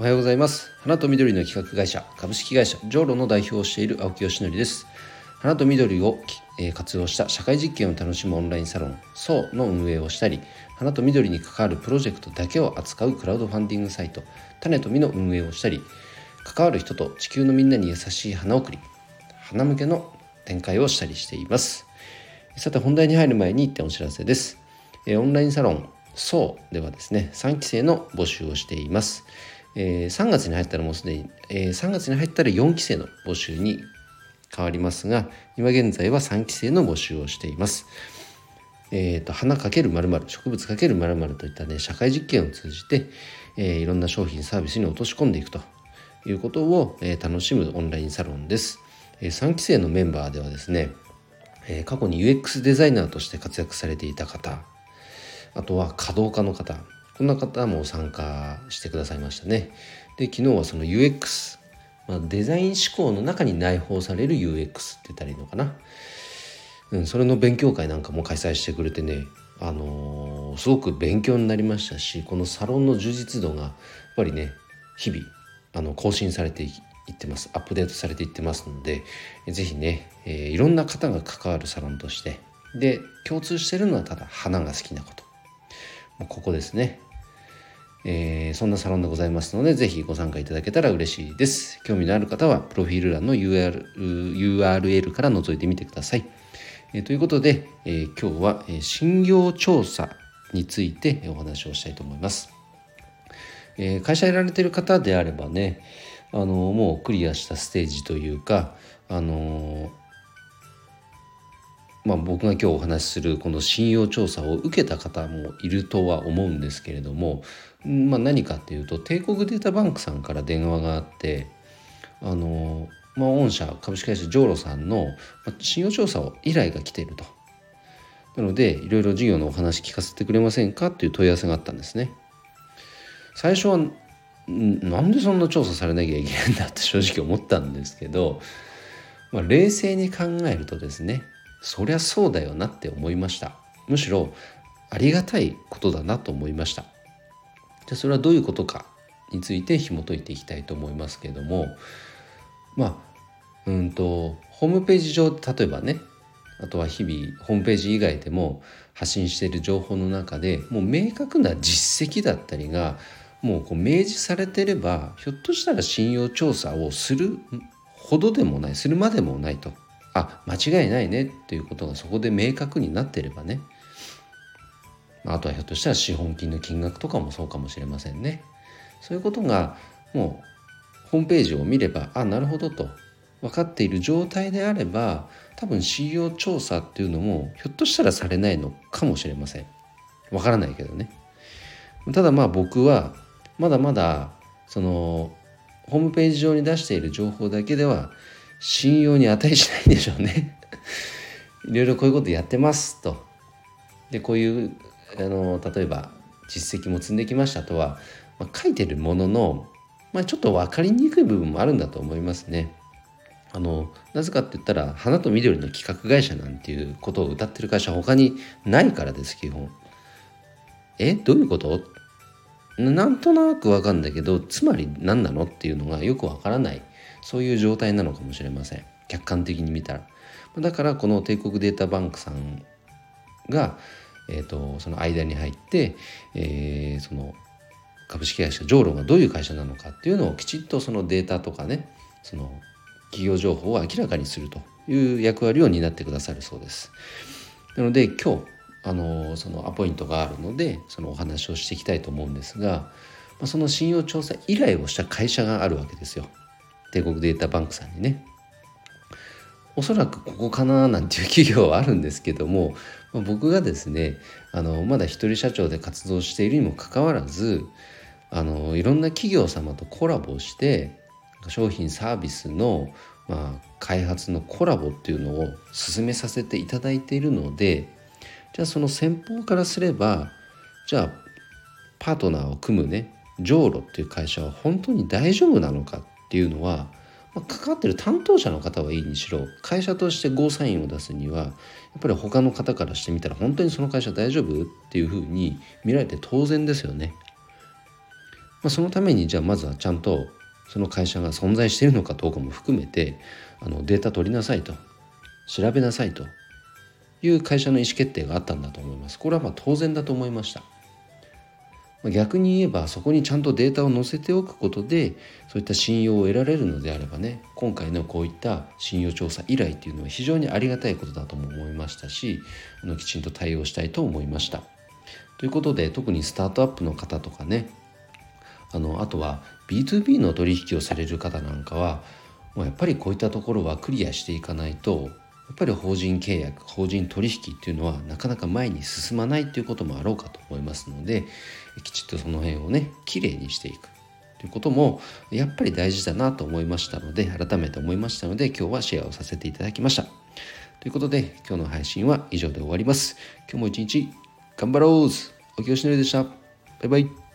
おはようございます。花と緑の企画会社株式会社ジョーロの代表をしている青木よしのりです。花と緑をえ活用した社会実験を楽しむオンラインサロン SO の運営をしたり花と緑に関わるプロジェクトだけを扱うクラウドファンディングサイト種と実の運営をしたり関わる人と地球のみんなに優しい花送り花向けの展開をしたりしています。さて本題に入る前に1点お知らせです。えオンラインサロン SO ではですね3期生の募集をしています。えー、3月に入ったらもうすでに、えー、3月に入ったら4期生の募集に変わりますが今現在は3期生の募集をしています。えーと、花かけるまる植物かけるまるといったね社会実験を通じて、えー、いろんな商品サービスに落とし込んでいくということを、えー、楽しむオンラインサロンです。えー、3期生のメンバーではですね、えー、過去に UX デザイナーとして活躍されていた方あとは稼働家の方こんな方も参加してくださいましたね。で昨日はその UX、まあ、デザイン思考の中に内包される UX って言ったらいいのかな。うん、それの勉強会なんかも開催してくれてね、あのー、すごく勉強になりましたしこのサロンの充実度がやっぱりね日々あの更新されていってます。アップデートされていってますので是非ね、えー、いろんな方が関わるサロンとして。で共通してるのはただ花が好きなこと。ここですね。えー、そんなサロンでございますので、ぜひご参加いただけたら嬉しいです。興味のある方は、プロフィール欄の URL, URL から覗いてみてください。えー、ということで、えー、今日は、え、信用調査についてお話をしたいと思います。えー、会社やられてる方であればね、あのもうクリアしたステージというか、あのまあ、僕が今日お話しするこの信用調査を受けた方もいるとは思うんですけれども、まあ、何かっていうと帝国データバンクさんから電話があってあの、まあ、御社株式会社ジョーロさんの信用調査を依頼が来ていると。なのでいろいろ事業のお話聞かせてくれませんかっていう問い合わせがあったんですね。最初はなんでそんな調査されなきゃいけないんだって正直思ったんですけど、まあ、冷静に考えるとですねそりゃそうだよなって思いました。むしろありがたいことだなと思いました。じゃあそれはどういうことかについて紐解いていきたいと思いますけれども。まあうんとホームページ上例えばねあとは日々ホームページ以外でも発信している情報の中でもう明確な実績だったりがもうこう明示されてればひょっとしたら信用調査をするほどでもないするまでもないと。あ間違いないねっていうことがそこで明確になってればね。あとはひょっとしたら資本金の金額とかもそうかもしれませんね。そういうことがもうホームページを見ればあなるほどと。分かっている状態であれば多分信用調査っていうのもひょっとしたらされないのかもしれません。わからないけどね。ただまあ僕はまだまだそのホームページ上に出している情報だけでは信用に値しないんでしょうね。いろいろこういうことやってますと。でこういうあの例えば実績も積んできましたとは、まあ、書いてるものの、まあ、ちょっと分かりにくい部分もあるんだと思いますね。あのなぜかって言ったら花と緑の企画会社なんていうことを歌ってる会社他にないからです基本。えどういうこと？なんとなくわかるんだけどつまり何なの？っていうのがよくわからない。そういう状態なのかもしれません客観的に見たらだからこの帝国データバンクさんが、えーと、その間に入って、えー、その株式会社ジョーロがどういう会社なのかっていうのをきちっとそのデータとかねその企業情報を明らかにするという役割を担ってくださるそうです。なので今日あのそのアポイントがあるのでそのお話をしていきたいと思うんですが、ま、その信用調査依頼をした会社があるわけですよ。帝国データバンクさんにね。おそらくここかななんていう企業はあるんですけども僕がですねあのまだ一人社長で活動しているにもかかわらずあのいろんな企業様とコラボして商品サービスの、まあ、開発のコラボっていうのを進めさせていただいているのでじゃあその先方からすればじゃあパートナーを組むねジョーロっていう会社は本当に大丈夫なのかっていうのは、まあ、関わってる担当者の方はいいにしろ会社としてゴーサインを出すにはやっぱり他の方からしてみたら本当にその会社大丈夫っていうふうに見られて当然ですよね。まあ、そのためにじゃあまずはちゃんとその会社が存在しているのかどうかも含めてあのデータ取りなさいと調べなさいという会社の意思決定があったんだと思います。これはまあ当然だと思いました。逆に言えばそこにちゃんとデータを載せておくことでそういった信用を得られるのであればね今回のこういった信用調査依頼っていうのは非常にありがたいことだとも思いましたしあのきちんと対応したいと思いました。ということで特にスタートアップの方とかねあのあとは B2B の取引をされる方なんかはもうやっぱりこういったところはクリアしていかないとやっぱり法人契約法人取引っていうのはなかなか前に進まないっていうこともあろうかと思いますのできちっとその辺をねきれいにしていく。ということもやっぱり大事だなと思いましたので改めて思いましたので今日はシェアをさせていただきました。ということで今日の配信は以上で終わります。今日も一日頑張ろう。おきよしのりでした。バイバイ。